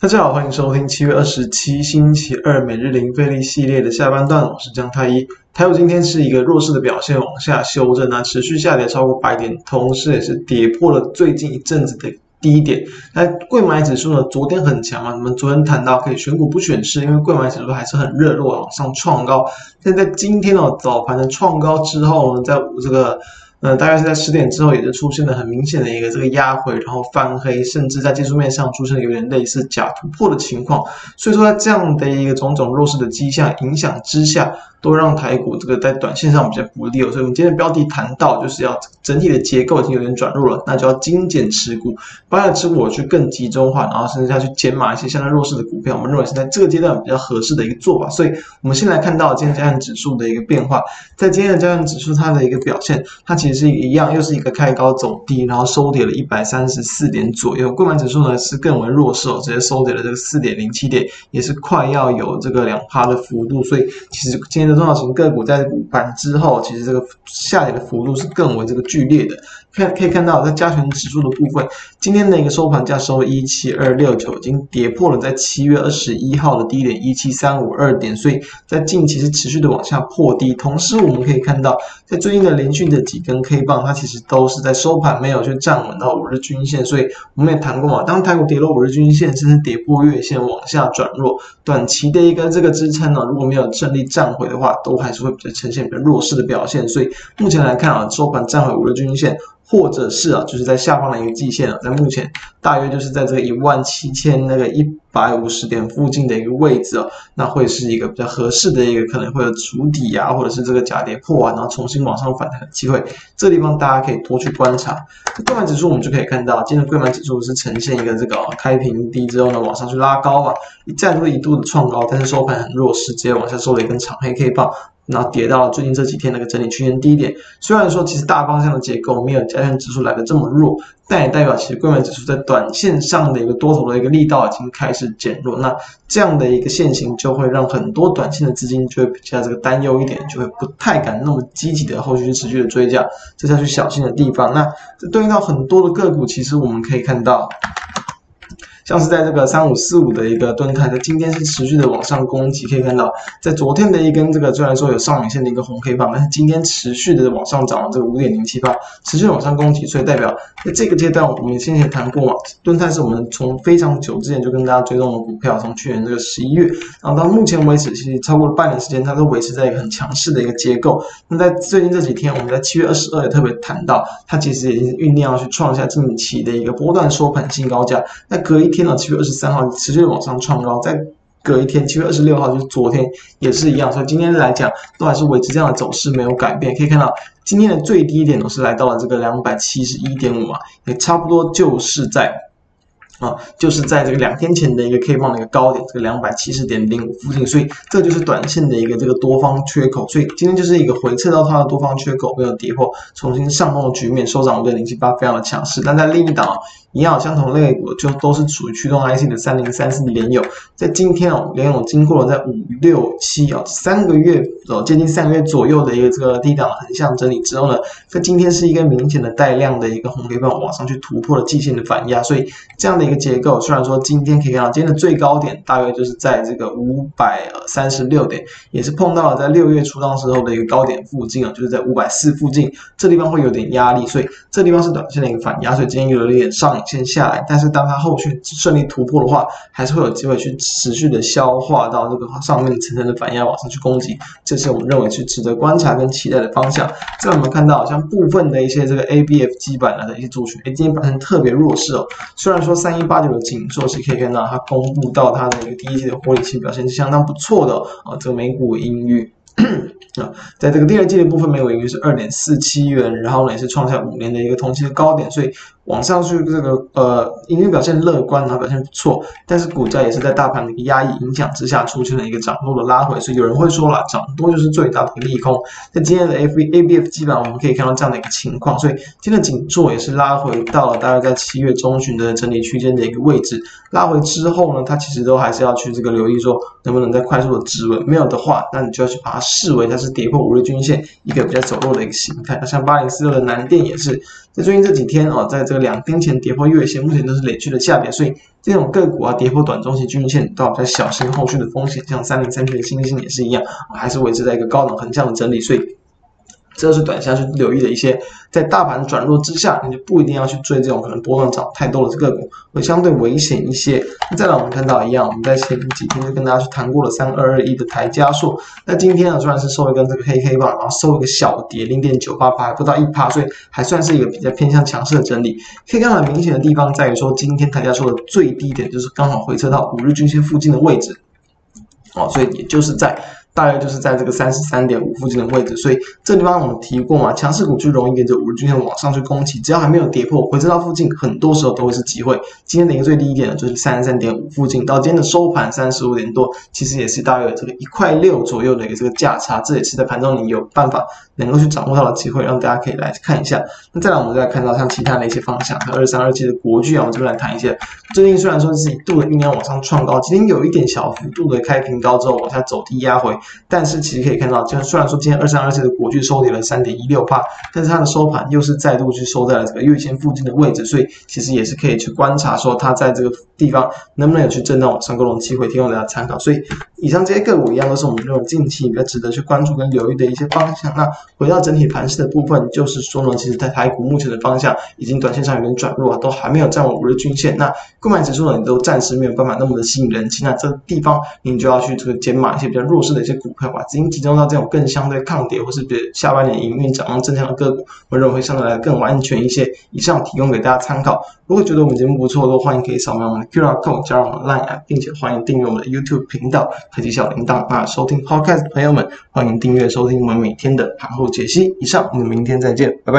大家好，欢迎收听七月二十七星期二每日零费力系列的下半段，我是江太一。台股今天是一个弱势的表现，往下修正啊，持续下跌超过百点，同时也是跌破了最近一阵子的低点。那柜买指数呢，昨天很强啊，我们昨天谈到可以选股不选市，因为柜买指数还是很热络，往上创高。但在今天哦，早盘的创高之后呢，在这个。呃，大概是在十点之后，也就出现了很明显的一个这个压回，然后翻黑，甚至在技术面上出现了有点类似假突破的情况。所以说，在这样的一个种种弱势的迹象影响之下，都让台股这个在短线上比较不利哦。所以我们今天的标题谈到，就是要整体的结构已经有点转弱了，那就要精简持股，把持股我去更集中化，然后甚至要去减码一些相对弱势的股票。我们认为是在这个阶段比较合适的一个做法。所以我们先来看到今天加权指数的一个变化，在今天的加权指数它的一个表现，它其实是一样，又是一个开高走低，然后收跌了一百三十四点左右。柜买指数呢是更为弱势哦，直接收跌了这个四点零七点，也是快要有这个两趴的幅度。所以其实今天的中小型个股在午盘之后，其实这个下跌的幅度是更为这个剧烈的。看可以看到，在加权指数的部分，今天的一个收盘价收一七二六九，已经跌破了在七月二十一号的低点一七三五二点，所以在近期是持续的往下破低。同时，我们可以看到，在最近的连续的几根 K 棒，它其实都是在收盘没有去站稳到五日均线。所以我们也谈过嘛，当台股跌落五日均线，甚至跌破月线往下转弱，短期的一个这个支撑呢，如果没有顺利站回的话，都还是会比较呈现比较弱势的表现。所以目前来看啊，收盘站回五日均线。或者是啊，就是在下方的一个季线啊，在目前大约就是在这个一万七千那个一百五十点附近的一个位置啊，那会是一个比较合适的一个，可能会有筑底啊，或者是这个假跌破啊，然后重新往上反弹的机会。这地方大家可以多去观察。柜买指数我们就可以看到，今天的柜买指数是呈现一个这个开平低之后呢，往上去拉高啊，一再度一度的创高，但是收盘很弱势，直接往下收了一根长黑 K 棒。然后跌到最近这几天那个整理区间低点，虽然说其实大方向的结构没有加权指数来的这么弱，但也代表其实柜买指数在短线上的一个多头的一个力道已经开始减弱。那这样的一个现形就会让很多短线的资金就会比较这个担忧一点，就会不太敢那么积极的后续持续的追价，这是要去小心的地方。那这对应到很多的个股，其实我们可以看到。像是在这个三五四五的一个敦泰，在今天是持续的往上攻击，可以看到，在昨天的一根这个虽然说有上影线的一个红黑棒，但是今天持续的往上涨，这个五点零七八持续往上攻击，所以代表在这个阶段，我们先前谈过嘛，敦泰是我们从非常久之前就跟大家追踪的股票，从去年这个十一月，然后到目前为止，其实超过了半年时间，它都维持在一个很强势的一个结构。那在最近这几天，我们在七月二十二也特别谈到，它其实已经酝酿要去创下近期的一个波段收盘新高价，那隔一天。七月二十三号持续往上创高，再隔一天七月二十六号就是昨天也是一样，所以今天来讲都还是维持这样的走势没有改变。可以看到今天的最低点都是来到了这个两百七十一点五啊，也差不多就是在。啊，就是在这个两天前的一个 K 棒的一个高点，这个两百七十点零五附近，所以这就是短线的一个这个多方缺口，所以今天就是一个回撤到它的多方缺口没有跌破，重新上攻的局面，收涨五点零七八非常的强势。但在另一档一样相同类股，就都是属于驱动 IC 的三零三四联咏，在今天哦，联咏经过了在五六七啊三个月哦接近三个月左右的一个这个低档横向整理之后呢，在今天是一个明显的带量的一个红 K 棒往上去突破了季线的反压，所以这样的。一个结构，虽然说今天可以看到今天的最高点大约就是在这个五百三十六点，也是碰到了在六月初当时候的一个高点附近啊，就是在五百四附近，这地方会有点压力，所以这地方是短线的一个反压，所以今天有一点上影线下来，但是当它后续顺利突破的话，还是会有机会去持续的消化到这个上面层层的反压往上去攻击，这是我们认为是值得观察跟期待的方向。在我们看到像部分的一些这个 ABF 基板的一些族群，哎，今天表现特别弱势哦，虽然说三。八九的紧缩是可以看到，它公布到它的一个第一季的获利性表现是相当不错的啊，这个美股盈余。啊，在这个第二季的部分，美股盈余是二点四七元，然后呢也是创下五年的一个同期的高点，所以往上去这个呃盈余表现乐观，然后表现不错，但是股价也是在大盘的一个压抑影响之下，出现了一个涨多的拉回，所以有人会说了，涨多就是最大的一个利空。在今天的 F A B F 基本上我们可以看到这样的一个情况，所以今天的景硕也是拉回到了大概在七月中旬的整理区间的一个位置，拉回之后呢，它其实都还是要去这个留意说能不能再快速的止稳，没有的话，那你就要去把它视为它。是跌破五日均线，一个比较走弱的一个形态。像八零四六的南电也是在最近这几天啊，在这个两天前跌破月线，目前都是累积的下跌，所以这种个股啊跌破短中期均线都要再小心后续的风险。像三零三七的星星也是一样，还是维持在一个高档横向的整理，所以。这是短线去留意的一些，在大盘转弱之下，你就不一定要去追这种可能波动涨太多的个股，会相对危险一些。那再来，我们看到一样，我们在前几天就跟大家去谈过了三二二一的台加速，那今天呢，虽然是收一根这个黑黑棒，然后收一个小跌零点九八八，不到一趴，所以还算是一个比较偏向强势的整理。可以看到明显的地方在于说，今天台加速的最低点就是刚好回撤到五日均线附近的位置，哦，所以也就是在。大约就是在这个三十三点五附近的位置，所以这地方我们提过嘛，强势股就容易沿着五日均线往上去攻击，只要还没有跌破，回撤到附近，很多时候都会是机会。今天的一个最低点呢，就是三十三点五附近，到今天的收盘三十五点多，其实也是大约有这个一块六左右的一个这个价差，这也是在盘中你有办法能够去掌握到的机会，让大家可以来看一下。那再来，我们再来看到像其他的一些方向，像二三二七的国巨啊，我们这边来谈一些。最近虽然说是一度的酝酿往上创高，今天有一点小幅度的开平高之后往下走低压回。但是其实可以看到，就虽然说今天二三二四的国巨收跌了三点一六帕，但是它的收盘又是再度去收在了这个月线附近的位置，所以其实也是可以去观察说它在这个地方能不能有去震荡往上攻的机会，提供大家参考。所以以上这些个股一样都是我们这种近期比较值得去关注跟留意的一些方向。那回到整体盘势的部分，就是说呢，其实在台股目前的方向已经短线上有点转弱，都还没有站稳五日均线。那购买指数呢，你都暂时没有办法那么的吸引人气，那这地方你就要去这个减码一些比较弱势的一些股票吧。资金集中到这种更相对抗跌或是比下半年营运展望正向的个股，我认为会相对来更安全一些。以上提供给大家参考。如果觉得我们节目不错的话，欢迎可以扫描我们的 QR code 加入我们的 Line 并且欢迎订阅我们的 YouTube 频道，科技小铃铛。那收听 Podcast 的朋友们，欢迎订阅收听我们每天的盘后解析。以上，我们明天再见，拜拜。